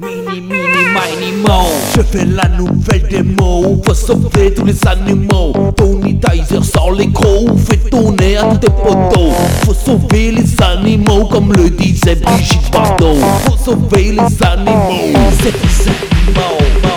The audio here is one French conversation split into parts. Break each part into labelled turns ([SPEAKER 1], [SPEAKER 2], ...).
[SPEAKER 1] Mini, mini, mini, Je fais la nouvelle démo Faut sauver tous les animaux. Tony Tizer sort les crocs Fait tourner à tes poteaux Faut sauver les animaux Comme le disait Brigitte Bardot. Faut sauver les animaux. C'est les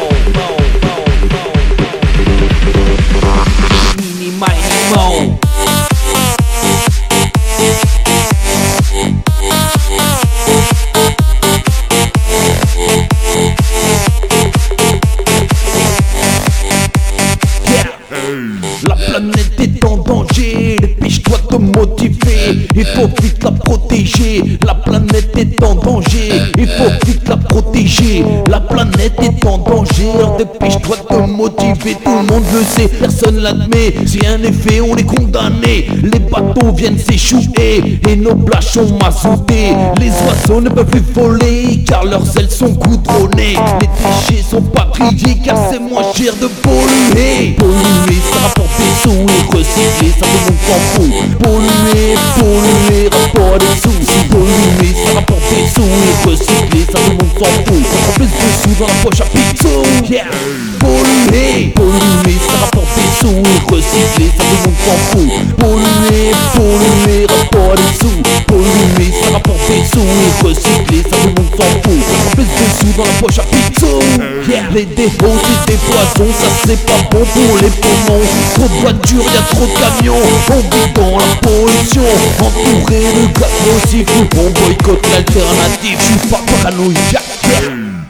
[SPEAKER 1] La planète est en danger, dépêche-toi de te motiver, il faut vite la protéger. La planète est en danger, il faut vite la protéger. La planète est en danger, dépêche-toi de te motiver. Tout le monde le sait, personne l'admet. Si un effet, on est condamné. Les bateaux viennent s'échouer et nos plages sont. Les oiseaux ne peuvent plus voler car leurs ailes sont goudronnées. Les déchets sont pas triés car c'est moins cher de polluer. Sous et recycler, ça tout le monde s'en fout. Polluer, polluer, rapport des sous. Polluer, ça rapporte des sous et recycler, ça tout le monde s'en fout. En plus de sous dans la poche à pizzo. Yeah. Polluer, polluer, ça rapporte des sous et recycler, ça tout le monde s'en fout. Polluer, polluer, rapport des sous. Polluer, ça rapporte des sous et recycler, ça tout le monde s'en fout. Sous dans la poche à pizzo. Yeah. Les défauts, c'est des poisons, ça c'est pas bon pour les poumons. Trop de voitures, y'a trop de camions. On vit dans la pollution, entouré de gaz nocifs. On boycotte l'alternative, j'suis pas paranoïaque. Yeah.